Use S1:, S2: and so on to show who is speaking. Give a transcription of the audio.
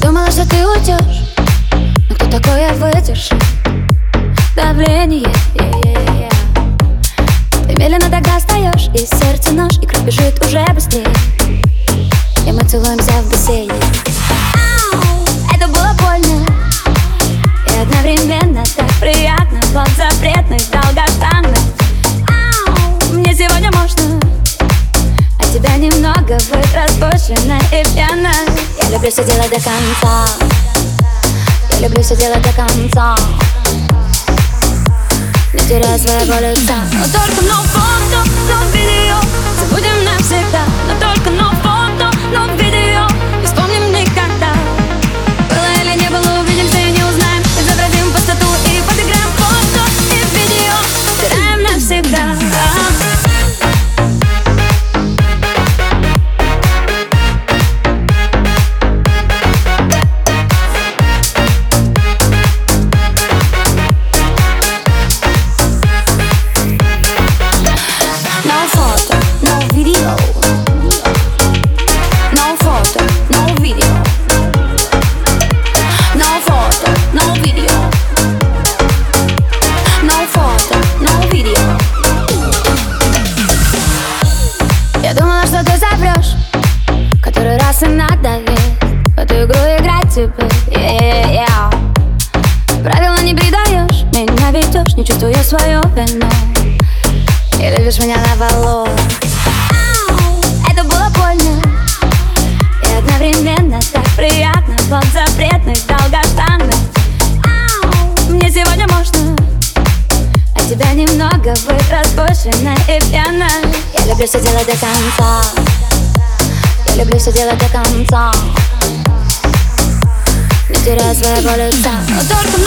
S1: думала, что ты уйдешь Но кто такое выдержит Давление. Ты медленно тогда встаешь И сердце нож, и кровь бежит уже быстрее. И мы целуемся в бассейне тебя немного быть распущена и пьяна Я люблю все делать до конца. Я люблю все делать до конца. Не теряя своего лица Но только но фото, тебе yeah, yeah. Правила не предаешь Меня ведешь, не чувствуя свою вину. И любишь меня на балу Это было больно. И одновременно так приятно. Под запретный, долгожданный. Мне сегодня можно. А тебя немного быть распущена и пьяна Я люблю все делать до конца. Я люблю все делать до конца Не теряя своего лица Но только